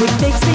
music takes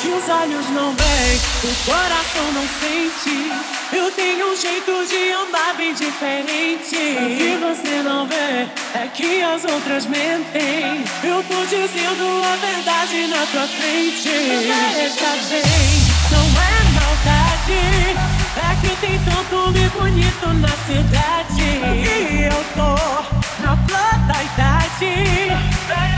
que os olhos não veem, o coração não sente. Eu tenho um jeito de andar bem diferente. O que você não vê é que as outras mentem. Eu tô dizendo a verdade na tua frente. Veja bem, não é maldade. É que tem tanto homem bonito na cidade. E eu tô na flor da idade.